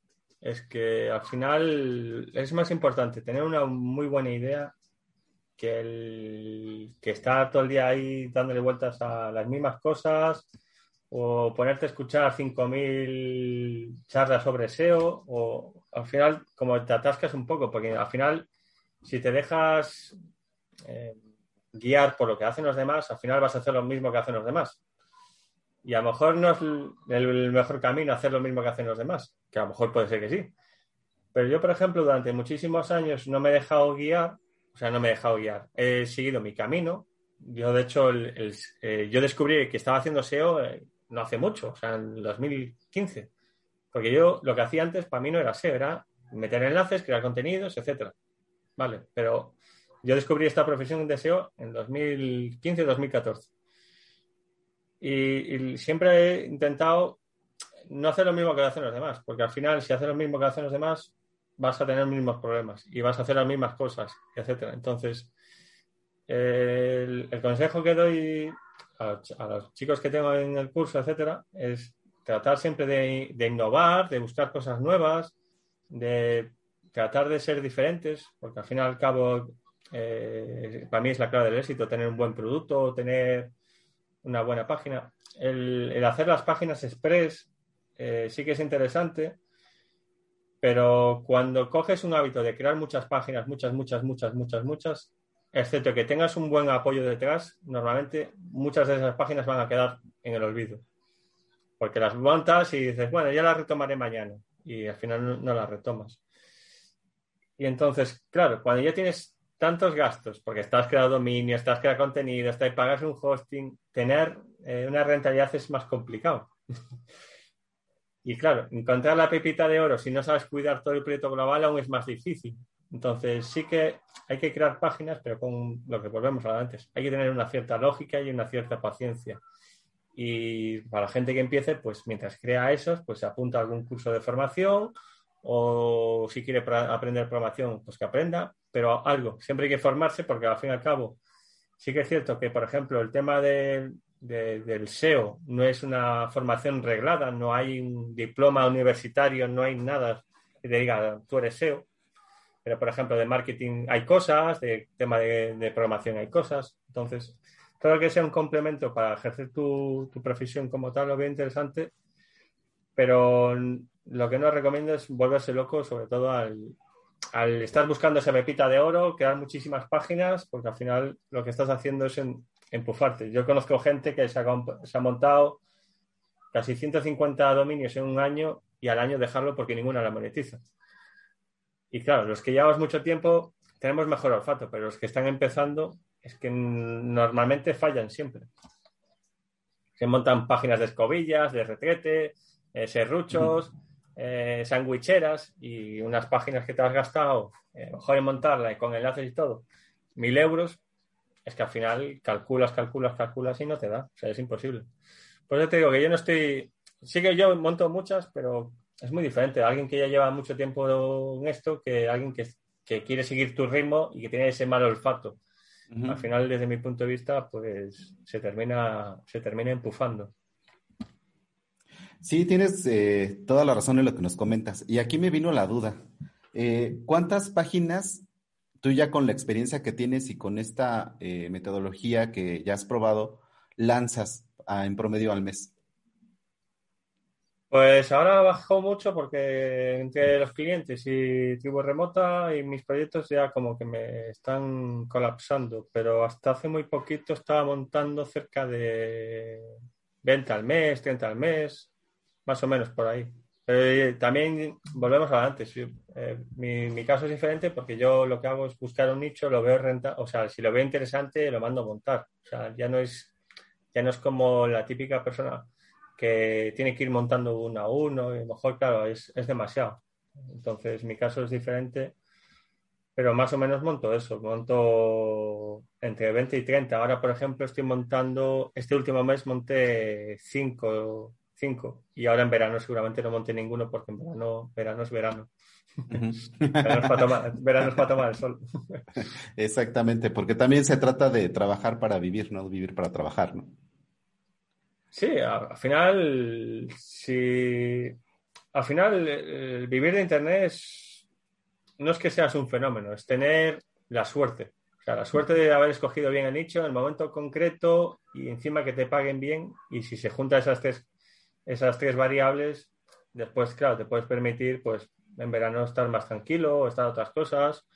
es que al final es más importante tener una muy buena idea que el que estar todo el día ahí dándole vueltas a las mismas cosas o ponerte a escuchar 5.000 charlas sobre SEO o al final como te atascas un poco porque al final si te dejas eh, guiar por lo que hacen los demás, al final vas a hacer lo mismo que hacen los demás. Y a lo mejor no es el, mejor camino hacer lo mismo que hacen los demás, que a lo mejor puede ser que sí. Pero yo, por ejemplo, durante muchísimos años no me he dejado guiar, o sea, no me he dejado guiar, he seguido mi camino. Yo, de hecho, el- eh, yo descubrí que estaba haciendo SEO eh, no hace mucho, o sea, en el 2015. Porque yo lo que hacía antes para mí no era SEO, era meter enlaces, crear contenidos, etcétera. Vale, pero yo descubrí esta profesión de SEO en 2015-2014. Y, siempre he intentado no hacer lo mismo que hacen los demás, porque al final, si haces lo mismo que hacen los demás, vas a tener los mismos problemas y vas a hacer las mismas cosas, etcétera. Entonces, el, consejo que doy a, los chicos que tengo en el curso, etcétera, es tratar siempre de, de innovar, de buscar cosas nuevas, de tratar de ser diferentes, porque al fin y al cabo, eh, para mí es la clave del éxito, tener un buen producto, tener una buena página. El, hacer las páginas express eh, sí que es interesante, pero cuando coges un hábito de crear muchas páginas, muchas, muchas, muchas, muchas, muchas, excepto que tengas un buen apoyo detrás, normalmente muchas de esas páginas van a quedar en el olvido. Porque las montas y dices, bueno, ya las retomaré mañana. Y al final no las retomas. Y entonces, claro, cuando ya tienes tantos gastos, porque estás creando dominio, estás creando contenido, estás, pagas un hosting, tener eh, una rentabilidad es más complicado. *laughs* y claro, encontrar la pepita de oro si no sabes cuidar todo el proyecto global aún es más difícil. Entonces sí que hay que crear páginas, pero con lo que volvemos a antes. Hay que tener una cierta lógica y una cierta paciencia. Y para la gente que empiece, pues mientras crea esos, pues se apunta a algún curso de formación o si quiere aprender programación, pues que aprenda, pero algo, siempre hay que formarse porque al fin y al cabo sí que es cierto que, por ejemplo, el tema de- de- del SEO no es una formación reglada, no hay un diploma universitario, no hay nada que te diga tú eres SEO, pero por ejemplo de marketing hay cosas, de tema de, de programación hay cosas, entonces todo lo que sea un complemento para ejercer tu, tu profesión como tal lo veo interesante, pero lo que no recomiendo es volverse loco, sobre todo al, estar buscando esa pepita de oro, crear muchísimas páginas, porque al final lo que estás haciendo es en- empujarte. Yo conozco gente que se ha, montado casi 150 dominios en un año y al año dejarlo porque ninguna la monetiza. Y claro, los que llevamos mucho tiempo tenemos mejor olfato, pero los que están empezando es que normalmente fallan siempre. Se montan páginas de escobillas, de retrete, eh, serruchos, eh, sandwicheras y unas páginas que te has gastado, eh, mejor en montarla y con enlaces y todo, mil euros, es que al final calculas, calculas, calculas y no te da. O sea, es imposible. Por eso te digo que yo no estoy. Sí que yo monto muchas, pero es muy diferente. Alguien que ya lleva mucho tiempo en esto que alguien que, que quiere seguir tu ritmo y que tiene ese mal olfato. Ujú. Al final, desde mi punto de vista, pues se termina, se termina empujando. Sí, tienes eh, toda la razón en lo que nos comentas. Y aquí me vino la duda. Eh, ¿cuántas páginas tú ya con la experiencia que tienes y con esta eh, metodología que ya has probado, lanzas en promedio al mes? Pues ahora bajó mucho porque entre los clientes y tribu remota y mis proyectos ya como que me están colapsando, pero hasta hace muy poquito estaba montando cerca de 20 al mes, 30 al mes, más o menos por ahí. Pero eh, también volvemos a antes. eh, mi, mi caso es diferente porque yo lo que hago es buscar un nicho, lo veo renta, o sea, si lo veo interesante, lo mando a montar. O sea, ya no es, ya no es como la típica persona que tiene que ir montando uno a uno y a lo mejor, claro, es, es demasiado. Entonces, mi caso es diferente pero más o menos monto eso, monto entre 20 y 30. Ahora, por ejemplo, estoy montando, este último mes monté 5 cinco. Y ahora en verano seguramente no monte ninguno porque en verano, verano es verano. verano, es para tomar, verano es para tomar el sol. Exactamente, porque también se trata de trabajar para vivir, no vivir para trabajar, ¿no? Sí, al final, si al final el vivir de internet es, no es que seas un fenómeno, es tener la suerte. O sea, la suerte de haber escogido bien el nicho en el momento concreto y encima que te paguen bien. Y si se juntan esas tres esas tres variables, después, claro, te puedes permitir, pues, en verano estar más tranquilo o estar otras cosas.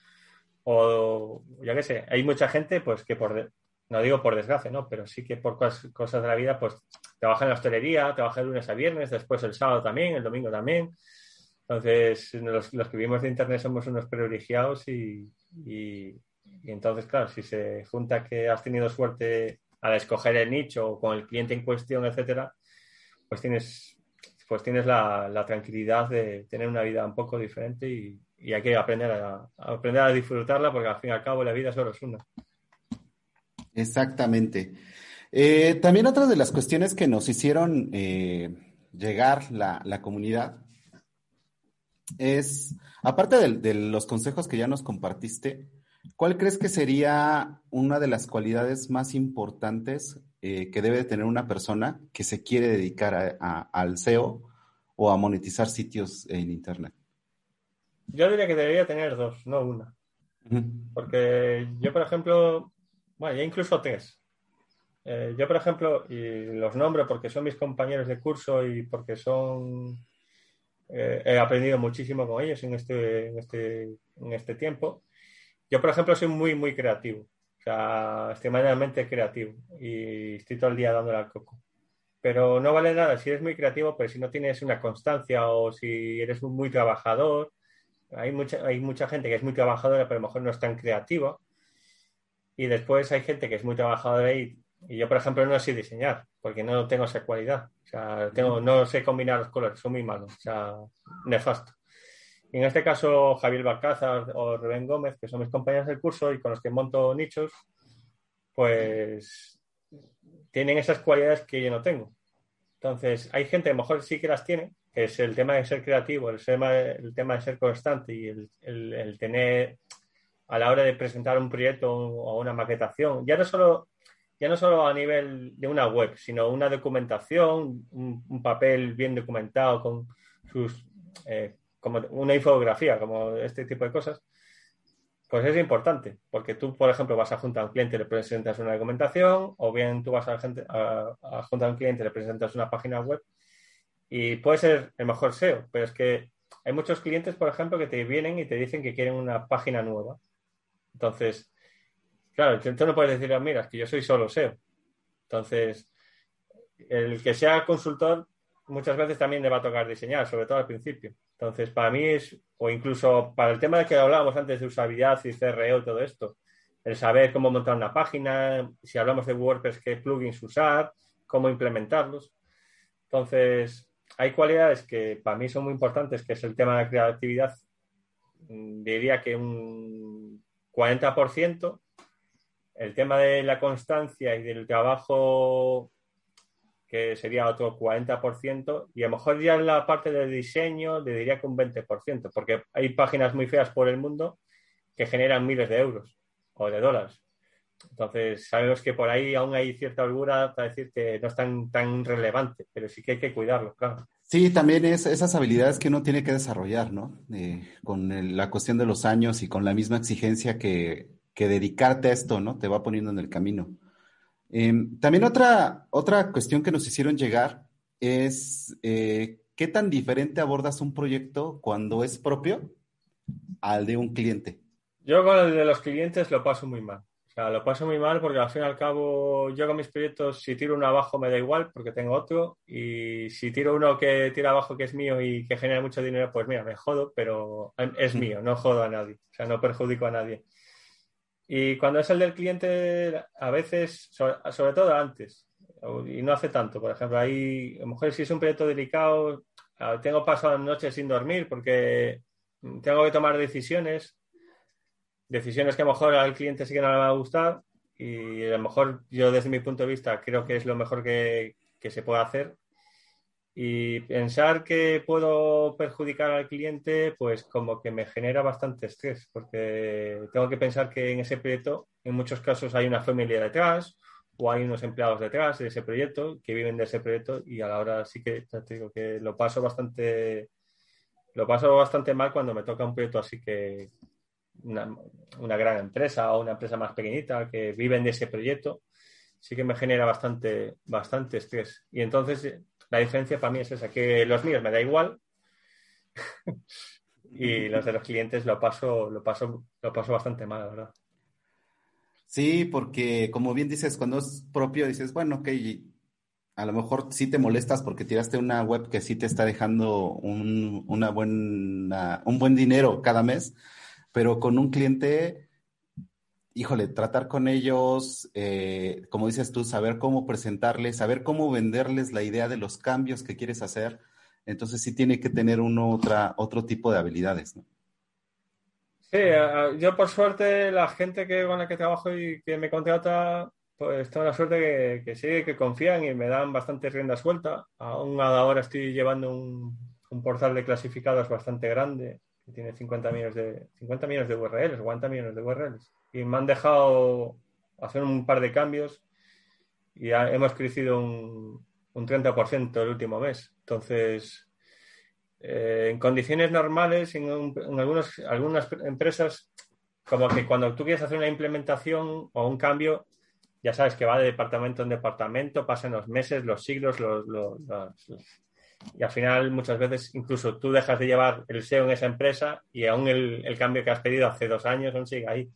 O, ya que sé, hay mucha gente, pues, que por, no digo por desgracia, ¿no? Pero sí que por cosas, cosas de la vida, pues, trabaja en la hostelería, trabaja de lunes a viernes, después el sábado también, el domingo también. Entonces, los, los que vivimos de Internet somos unos privilegiados y, y, y, entonces, claro, si se junta que has tenido suerte al escoger el nicho o con el cliente en cuestión, etcétera, pues tienes, pues tienes la, la, tranquilidad de tener una vida un poco diferente y, hay que aprender a, aprender a disfrutarla porque al fin y al cabo la vida solo es una. Exactamente. Eh, también otra de las cuestiones que nos hicieron eh, llegar la, la, comunidad es, aparte de, los consejos que ya nos compartiste, ¿cuál crees que sería una de las cualidades más importantes eh, que debe de tener una persona que se quiere dedicar a, a, al SEO o a monetizar sitios en Internet? Yo diría que debería tener dos, no una. Uh -huh. Porque yo, por ejemplo, bueno, ya incluso tres. Eh, yo, por ejemplo, y los nombro porque son mis compañeros de curso y porque son... Eh, he aprendido muchísimo con ellos en este, en, este, en este tiempo. Yo, por ejemplo, soy muy, muy creativo. Sea, extremadamente creativo y estoy todo el día dándole al coco. Pero no vale nada si eres muy creativo, pero si no tienes una constancia o si eres muy trabajador, hay mucha, hay mucha gente que es muy trabajadora, pero a lo mejor no es tan creativa. Y después hay gente que es muy trabajadora y, y yo, por ejemplo, no sé diseñar, porque no tengo esa cualidad. O sea, tengo, no sé combinar los colores, son muy malos, o sea, nefasto. En este caso, Javier Balcázar o Rubén Gómez, que son mis compañeros del curso y con los que monto nichos, pues tienen esas cualidades que yo no tengo. Entonces, hay gente, a lo mejor sí que las tiene, que es el tema de ser creativo, el tema, el tema de ser constante y el, el, el, tener a la hora de presentar un proyecto o una maquetación, ya no solo, ya no solo a nivel de una web, sino una documentación, un, un papel bien documentado con sus eh, como una infografía, como este tipo de cosas, pues es importante, porque tú, por ejemplo, vas a juntar a un cliente y le presentas una documentación, o bien tú vas a, gente, a, a un cliente y le presentas una página web, y puede ser el mejor SEO, pero es que hay muchos clientes, por ejemplo, que te vienen y te dicen que quieren una página nueva. Entonces, claro, tú no puedes decir, mira, es que yo soy solo SEO. Entonces, el que sea consultor muchas veces también le va a tocar diseñar, sobre todo al principio. Entonces, para mí es, o incluso para el tema de que hablábamos antes de usabilidad y CRO y todo esto, el saber cómo montar una página, si hablamos de WordPress, qué plugins usar, cómo implementarlos. Entonces, hay cualidades que para mí son muy importantes, que es el tema de la creatividad, diría que un 40%, el tema de la constancia y del trabajo que sería otro 40%, y a lo mejor ya en la parte del diseño le diría que un 20%, porque hay páginas muy feas por el mundo que generan miles de euros o de dólares. Entonces, sabemos que por ahí aún hay cierta holgura para decir que no es tan, tan relevante, pero sí que hay que cuidarlo, claro. Sí, también es esas habilidades que uno tiene que desarrollar, ¿no? Eh, con la cuestión de los años y con la misma exigencia que, que dedicarte a esto, ¿no? Te va poniendo en el camino. Eh, también otra, otra cuestión que nos hicieron llegar es eh, qué tan diferente abordas un proyecto cuando es propio al de un cliente. Yo con el de los clientes lo paso muy mal. O sea, lo paso muy mal porque al fin y al cabo yo con mis proyectos si tiro uno abajo me da igual porque tengo otro y si tiro uno que tira abajo que es mío y que genera mucho dinero, pues mira, me jodo, pero es mío, no jodo a nadie, o sea, no perjudico a nadie. Y cuando es el del cliente, a veces, sobre, todo antes, y no hace tanto, por ejemplo, ahí, a lo mejor si es un proyecto delicado, tengo pasado noches sin dormir porque tengo que tomar decisiones. decisiones que a lo mejor al cliente sí que no le va a gustar y a lo mejor yo desde mi punto de vista creo que es lo mejor que, que se puede hacer y pensar que puedo perjudicar al cliente, pues como que me genera bastante estrés, porque tengo que pensar que en ese proyecto, en muchos casos hay una familia detrás o hay unos empleados detrás de ese proyecto que viven de ese proyecto y a la hora sí que te digo que lo paso bastante lo paso bastante mal cuando me toca un proyecto así que una, una gran empresa o una empresa más pequeñita que viven de ese proyecto sí que me genera bastante bastante estrés. Y entonces la diferencia para mí es esa, que los míos me da igual *laughs* y los de los clientes lo paso, lo paso, lo paso bastante mal, verdad. Sí, porque como bien dices, cuando es propio, dices, bueno, ok, a lo mejor sí te molestas porque tiraste una web que sí te está dejando un, una buena, un buen dinero cada mes, pero con un cliente híjole, tratar con ellos, eh, como dices tú, saber cómo presentarles, saber cómo venderles la idea de los cambios que quieres hacer. Entonces sí tiene que tener uno otra, otro tipo de habilidades, ¿no? Sí, yo por suerte la gente que, con la que trabajo y que me contrata, pues tengo la suerte que, que que confían y me dan bastante rienda suelta. Aún ahora estoy llevando un, un portal de clasificados bastante grande, que tiene 50 millones de, 50 millones de URLs, 40 millones de URLs y me han dejado hacer un par de cambios y hemos crecido un, un 30% el último mes. Entonces, eh, en condiciones normales, en, en algunos, algunas empresas, como que cuando tú quieres hacer una implementación o un cambio, ya sabes que va de departamento en departamento, pasan los meses, los siglos, los, los, los, y al final muchas veces incluso tú dejas de llevar el SEO en esa empresa y aún el, el cambio que has pedido hace dos años aún sigue ahí.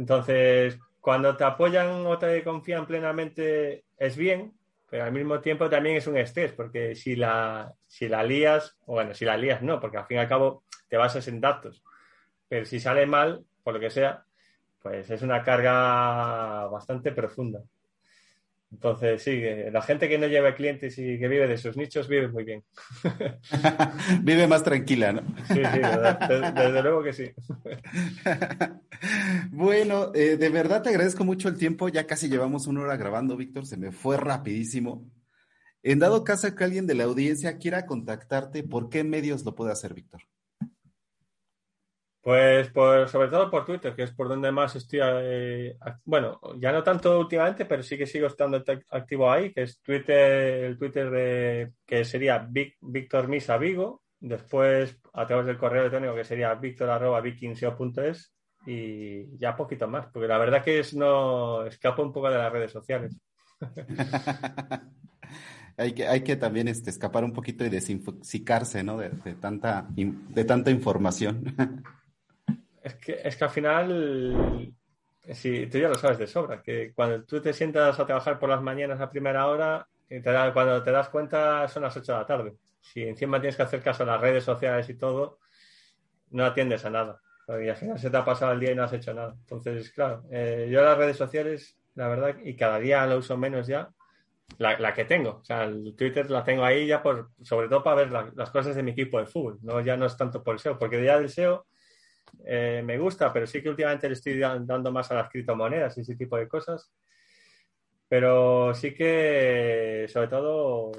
Entonces, cuando te apoyan o te confían plenamente es bien, pero al mismo tiempo también es un estrés, porque si la, si la lías, bueno, si la lías no, porque al fin y al cabo te basas en datos, pero si sale mal, por lo que sea, pues es una carga bastante profunda. Entonces, sí, la gente que no lleva clientes y que vive de sus nichos vive muy bien. *laughs* *laughs* vive más tranquila, ¿no? sí, sí, desde, desde, luego que sí. *laughs* bueno, eh, de verdad te agradezco mucho el tiempo. Ya casi llevamos una hora grabando, Víctor. Se me fue rapidísimo. En dado caso que alguien de la audiencia quiera contactarte, ¿por qué medios lo puede hacer, Víctor? Pues por, sobre todo por Twitter, que es por donde más estoy, eh, bueno, ya no tanto últimamente, pero sí que sigo estando activo ahí, que es Twitter, el Twitter de, que sería Víctor Misa Vigo, después a través del correo electrónico que sería victor.vikingseo.es y ya poquito más, porque la verdad que es no escapo un poco de las redes sociales. *laughs* hay que, hay que también este, escapar un poquito y desinfoxicarse, ¿no? De, tanta, de tanta información. *laughs* Es que, es que al final, si tú ya lo sabes de sobra, que cuando tú te sientas a trabajar por las mañanas a primera hora, te da, cuando te das cuenta son las 8 de la tarde. Si encima tienes que hacer caso a las redes sociales y todo, no atiendes a nada. Y al final se te ha pasado el día y no has hecho nada. Entonces, claro, eh, yo las redes sociales, la verdad, y cada día lo uso menos ya, la, la, que tengo. O sea, el Twitter la tengo ahí ya por, sobre todo para ver la, las cosas de mi equipo de fútbol. No, ya no es tanto por el SEO, porque ya del SEO eh, me gusta, pero sí que últimamente le estoy dando más a las criptomonedas y ese tipo de cosas. Pero sí que, sobre todo,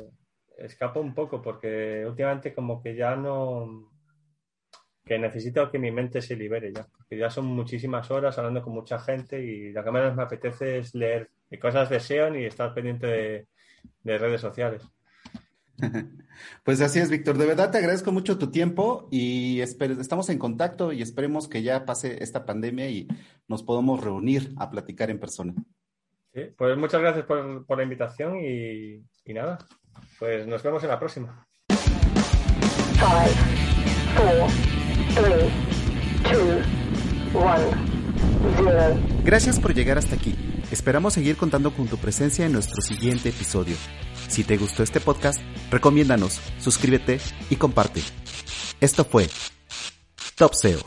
escapo un poco porque últimamente como que ya no... que necesito que mi mente se libere ya, porque ya son muchísimas horas hablando con mucha gente y lo que menos me apetece es leer cosas de SEO y estar pendiente de redes sociales. *laughs* Pues así es, Víctor. De verdad te agradezco mucho tu tiempo y estamos en contacto y esperemos que ya pase esta pandemia y nos podamos reunir a platicar en persona. Sí, pues muchas gracias por, por la invitación y, y, nada, pues nos vemos en la próxima. Five, four, three, two, one, Gracias por llegar hasta aquí. Esperamos seguir contando con tu presencia en nuestro siguiente episodio. Si te gustó este podcast, recomiéndanos, suscríbete y comparte. Esto fue Top SEO.